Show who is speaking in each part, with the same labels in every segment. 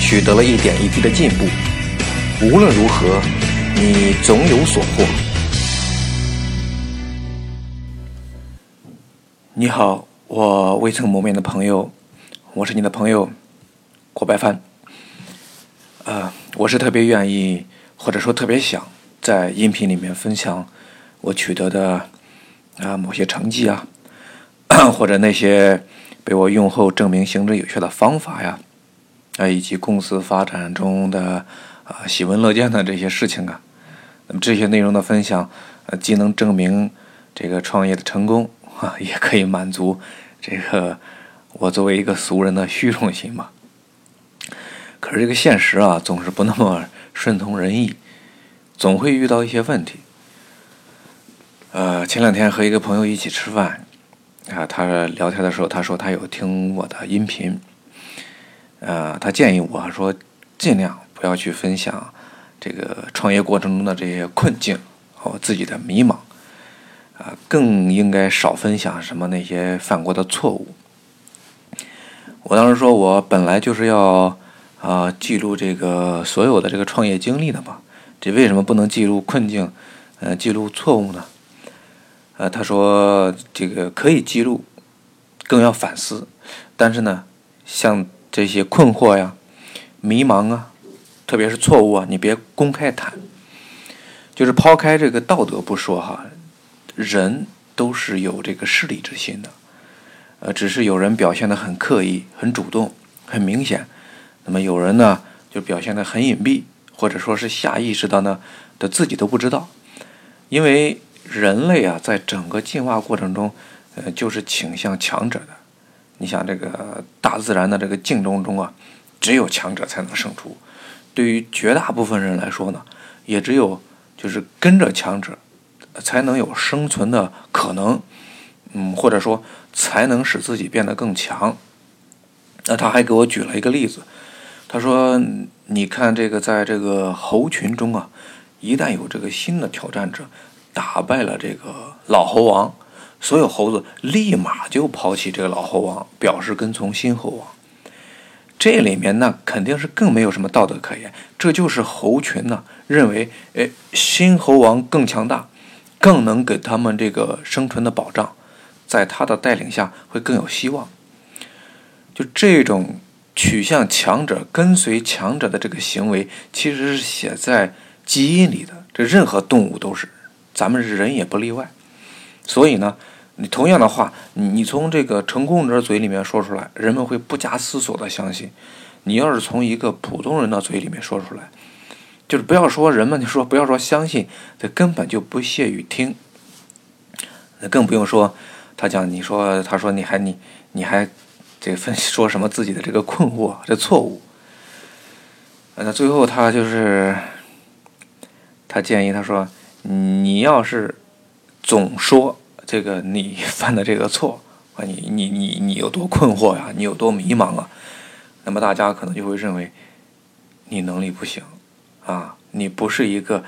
Speaker 1: 取得了一点一滴的进步，无论如何，你总有所获。你好，我未曾谋面的朋友，我是你的朋友郭白帆。呃，我是特别愿意，或者说特别想在音频里面分享我取得的啊某些成绩啊，或者那些被我用后证明行之有效的方法呀。啊，以及公司发展中的啊喜闻乐见的这些事情啊，那么这些内容的分享，呃，既能证明这个创业的成功啊，也可以满足这个我作为一个俗人的虚荣心嘛。可是这个现实啊，总是不那么顺从人意，总会遇到一些问题。呃，前两天和一个朋友一起吃饭，啊，他聊天的时候，他说他有听我的音频。呃，他建议我说，尽量不要去分享这个创业过程中的这些困境和自己的迷茫，啊，更应该少分享什么那些犯过的错误。我当时说，我本来就是要啊记录这个所有的这个创业经历的嘛，这为什么不能记录困境，呃，记录错误呢？呃，他说这个可以记录，更要反思，但是呢，像。这些困惑呀、迷茫啊，特别是错误啊，你别公开谈。就是抛开这个道德不说哈，人都是有这个势利之心的，呃，只是有人表现的很刻意、很主动、很明显，那么有人呢就表现的很隐蔽，或者说是下意识的呢的自己都不知道。因为人类啊，在整个进化过程中，呃，就是倾向强者的。你想这个大自然的这个竞争中啊，只有强者才能胜出。对于绝大部分人来说呢，也只有就是跟着强者，才能有生存的可能。嗯，或者说才能使自己变得更强。那他还给我举了一个例子，他说：“你看这个，在这个猴群中啊，一旦有这个新的挑战者打败了这个老猴王。”所有猴子立马就抛弃这个老猴王，表示跟从新猴王。这里面那肯定是更没有什么道德可言，这就是猴群呢认为，哎，新猴王更强大，更能给他们这个生存的保障，在他的带领下会更有希望。就这种取向强者、跟随强者的这个行为，其实是写在基因里的，这任何动物都是，咱们人也不例外。所以呢，你同样的话，你从这个成功者嘴里面说出来，人们会不加思索的相信；你要是从一个普通人的嘴里面说出来，就是不要说人们，你说不要说相信，这根本就不屑于听。那更不用说他讲，你说他说你还你你还这分析说什么自己的这个困惑这错误。那最后他就是他建议他说，你要是。总说这个你犯的这个错啊，你你你你有多困惑呀？你有多迷茫啊？那么大家可能就会认为你能力不行啊，你不是一个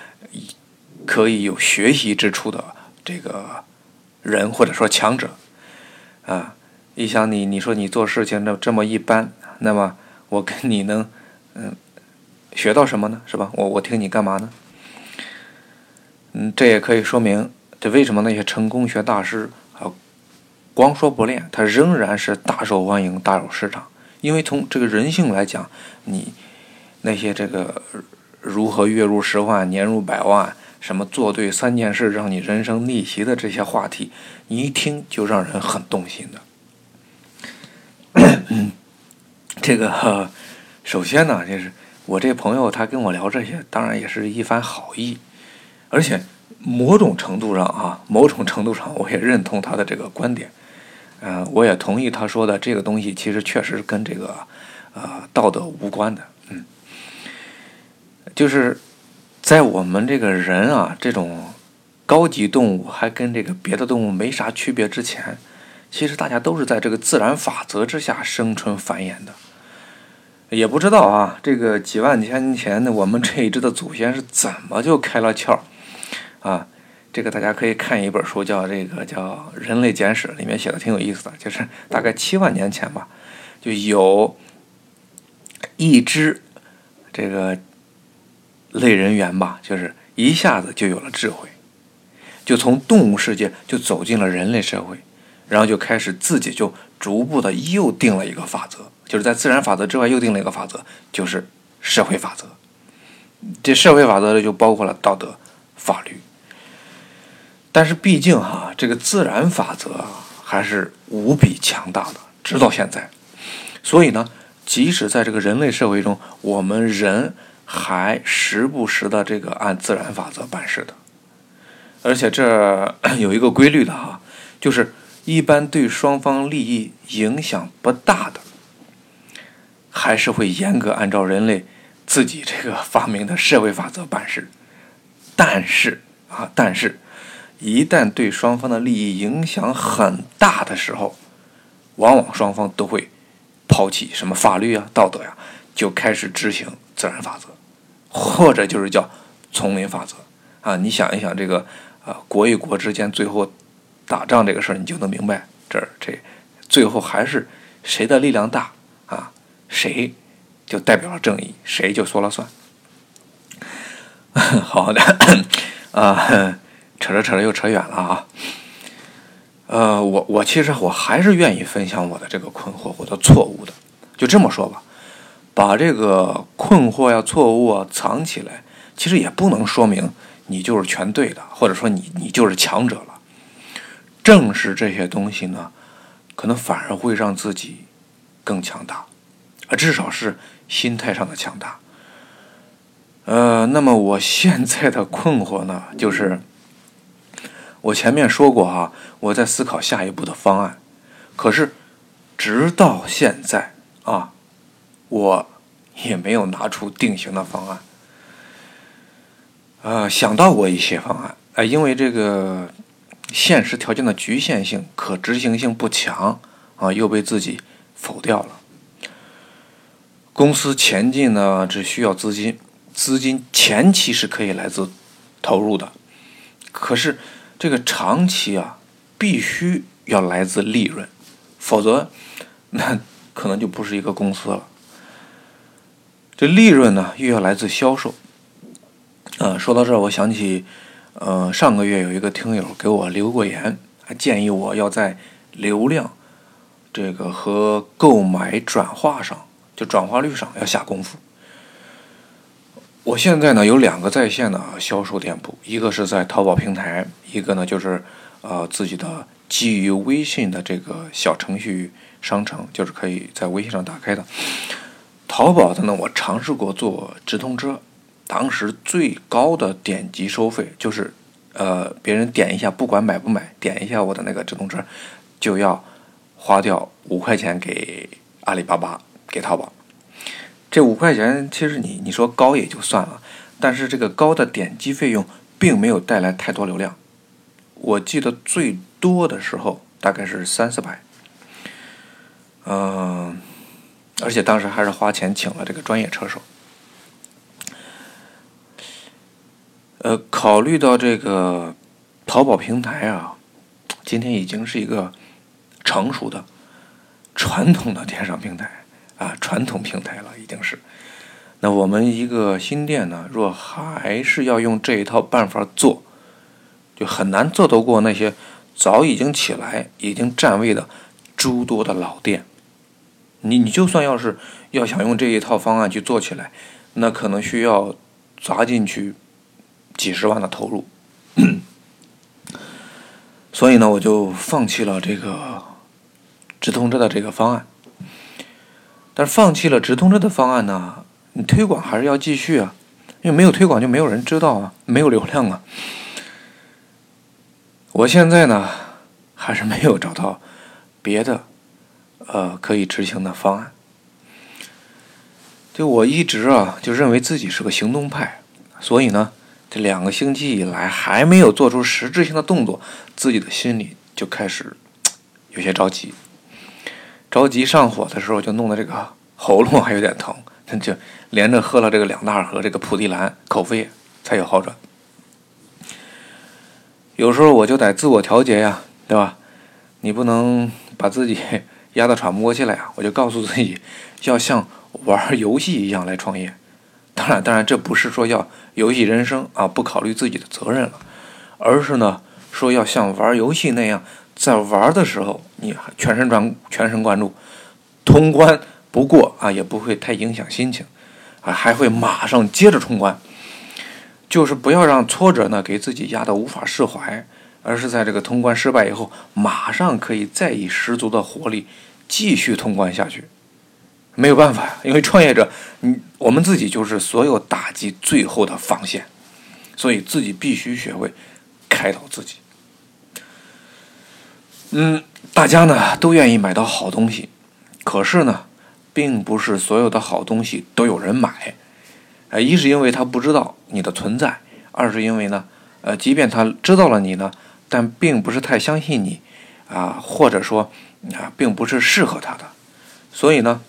Speaker 1: 可以有学习之处的这个人或者说强者啊。一想你，你说你做事情这这么一般，那么我跟你能嗯学到什么呢？是吧？我我听你干嘛呢？嗯，这也可以说明。这为什么那些成功学大师啊，光说不练，他仍然是大受欢迎、大有市场？因为从这个人性来讲，你那些这个如何月入十万、年入百万，什么做对三件事让你人生逆袭的这些话题，你一听就让人很动心的。这个首先呢，就是我这朋友他跟我聊这些，当然也是一番好意，而且。某种程度上啊，某种程度上，我也认同他的这个观点，嗯，我也同意他说的这个东西，其实确实跟这个，呃，道德无关的，嗯，就是在我们这个人啊这种高级动物还跟这个别的动物没啥区别之前，其实大家都是在这个自然法则之下生存繁衍的。也不知道啊，这个几万年前的我们这一支的祖先是怎么就开了窍啊？这个大家可以看一本书，叫这个叫《人类简史》，里面写的挺有意思的，就是大概七万年前吧，就有一只这个类人猿吧，就是一下子就有了智慧，就从动物世界就走进了人类社会，然后就开始自己就逐步的又定了一个法则。就是在自然法则之外又定了一个法则，就是社会法则。这社会法则呢，就包括了道德、法律。但是毕竟哈，这个自然法则还是无比强大的，直到现在。所以呢，即使在这个人类社会中，我们人还时不时的这个按自然法则办事的。而且这 有一个规律的哈，就是一般对双方利益影响不大的。还是会严格按照人类自己这个发明的社会法则办事，但是啊，但是，一旦对双方的利益影响很大的时候，往往双方都会抛弃什么法律啊、道德呀，就开始执行自然法则，或者就是叫丛林法则啊。你想一想这个啊，国与国之间最后打仗这个事儿，你就能明白，这儿这最后还是谁的力量大啊？谁就代表了正义，谁就说了算。好的，啊，扯着扯着又扯远了啊。呃，我我其实我还是愿意分享我的这个困惑或者错误的，就这么说吧。把这个困惑呀、错误啊藏起来，其实也不能说明你就是全对的，或者说你你就是强者了。正是这些东西呢，可能反而会让自己更强大。啊，至少是心态上的强大。呃，那么我现在的困惑呢，就是我前面说过哈，我在思考下一步的方案，可是直到现在啊，我也没有拿出定型的方案。呃，想到过一些方案，哎，因为这个现实条件的局限性、可执行性不强啊，又被自己否掉了。公司前进呢，只需要资金，资金前期是可以来自投入的，可是这个长期啊，必须要来自利润，否则 那可能就不是一个公司了。这利润呢，又要来自销售。啊，说到这儿，我想起，呃，上个月有一个听友给我留过言，还建议我要在流量这个和购买转化上。就转化率上要下功夫。我现在呢有两个在线的销售店铺，一个是在淘宝平台，一个呢就是呃自己的基于微信的这个小程序商城，就是可以在微信上打开的。淘宝的呢，我尝试过做直通车，当时最高的点击收费就是呃别人点一下，不管买不买，点一下我的那个直通车，就要花掉五块钱给阿里巴巴。给淘宝，这五块钱其实你你说高也就算了，但是这个高的点击费用并没有带来太多流量。我记得最多的时候大概是三四百，嗯，而且当时还是花钱请了这个专业车手。呃，考虑到这个淘宝平台啊，今天已经是一个成熟的传统的电商平台。啊，传统平台了已经是。那我们一个新店呢，若还是要用这一套办法做，就很难做得过那些早已经起来、已经占位的诸多的老店。你你就算要是要想用这一套方案去做起来，那可能需要砸进去几十万的投入。所以呢，我就放弃了这个直通车的这个方案。但是放弃了直通车的方案呢？你推广还是要继续啊，因为没有推广就没有人知道啊，没有流量啊。我现在呢，还是没有找到别的呃可以执行的方案。就我一直啊就认为自己是个行动派，所以呢，这两个星期以来还没有做出实质性的动作，自己的心里就开始有些着急。着急上火的时候，就弄得这个喉咙还有点疼，就连着喝了这个两大盒这个蒲地蓝口服液才有好转。有时候我就得自我调节呀，对吧？你不能把自己压得喘不过气来呀！我就告诉自己，要像玩游戏一样来创业。当然，当然，这不是说要游戏人生啊，不考虑自己的责任了，而是呢，说要像玩游戏那样，在玩的时候你全神专全神贯注，通关不过啊，也不会太影响心情，啊，还会马上接着冲关。就是不要让挫折呢给自己压得无法释怀。而是在这个通关失败以后，马上可以再以十足的活力继续通关下去。没有办法呀，因为创业者，你我们自己就是所有打击最后的防线，所以自己必须学会开导自己。嗯，大家呢都愿意买到好东西，可是呢，并不是所有的好东西都有人买。呃，一是因为他不知道你的存在，二是因为呢，呃，即便他知道了你呢。但并不是太相信你，啊，或者说啊，并不是适合他的，所以呢，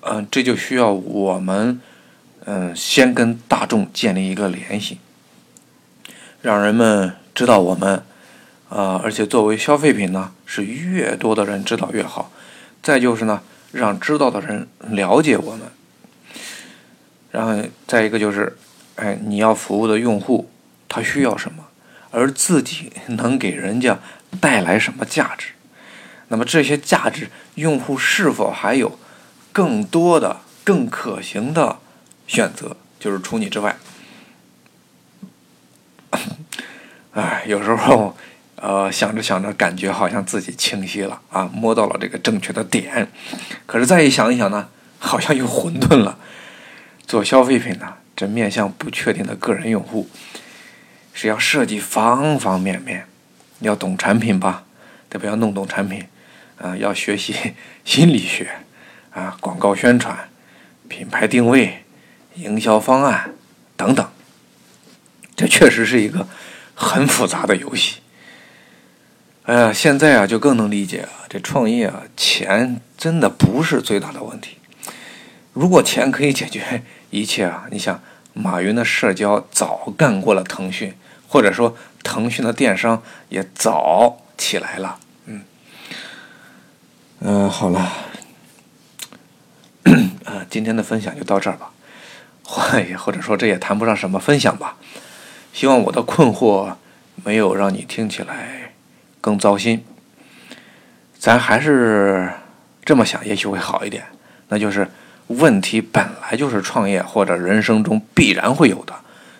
Speaker 1: 嗯，这就需要我们，嗯，先跟大众建立一个联系，让人们知道我们，啊，而且作为消费品呢，是越多的人知道越好。再就是呢，让知道的人了解我们，然后再一个就是，哎，你要服务的用户他需要什么？而自己能给人家带来什么价值？那么这些价值，用户是否还有更多的、更可行的选择？就是除你之外，哎，有时候，呃，想着想着，感觉好像自己清晰了啊，摸到了这个正确的点。可是再一想一想呢，好像又混沌了。做消费品呢，这面向不确定的个人用户。是要设计方方面面，要懂产品吧，对吧？要弄懂产品，啊，要学习心理学，啊，广告宣传、品牌定位、营销方案等等。这确实是一个很复杂的游戏。哎呀，现在啊，就更能理解啊，这创业啊，钱真的不是最大的问题。如果钱可以解决一切啊，你想，马云的社交早干过了腾讯。或者说，腾讯的电商也早起来了。嗯，嗯，好了，呃，今天的分享就到这儿吧。或或者说，这也谈不上什么分享吧。希望我的困惑没有让你听起来更糟心。咱还是这么想，也许会好一点。那就是问题本来就是创业或者人生中必然会有的。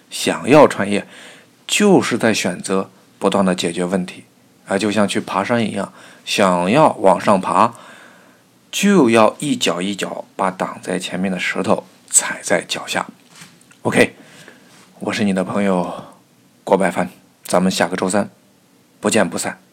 Speaker 1: 想要创业。就是在选择不断的解决问题，啊，就像去爬山一样，想要往上爬，就要一脚一脚把挡在前面的石头踩在脚下。OK，我是你的朋友郭白帆，咱们下个周三不见不散。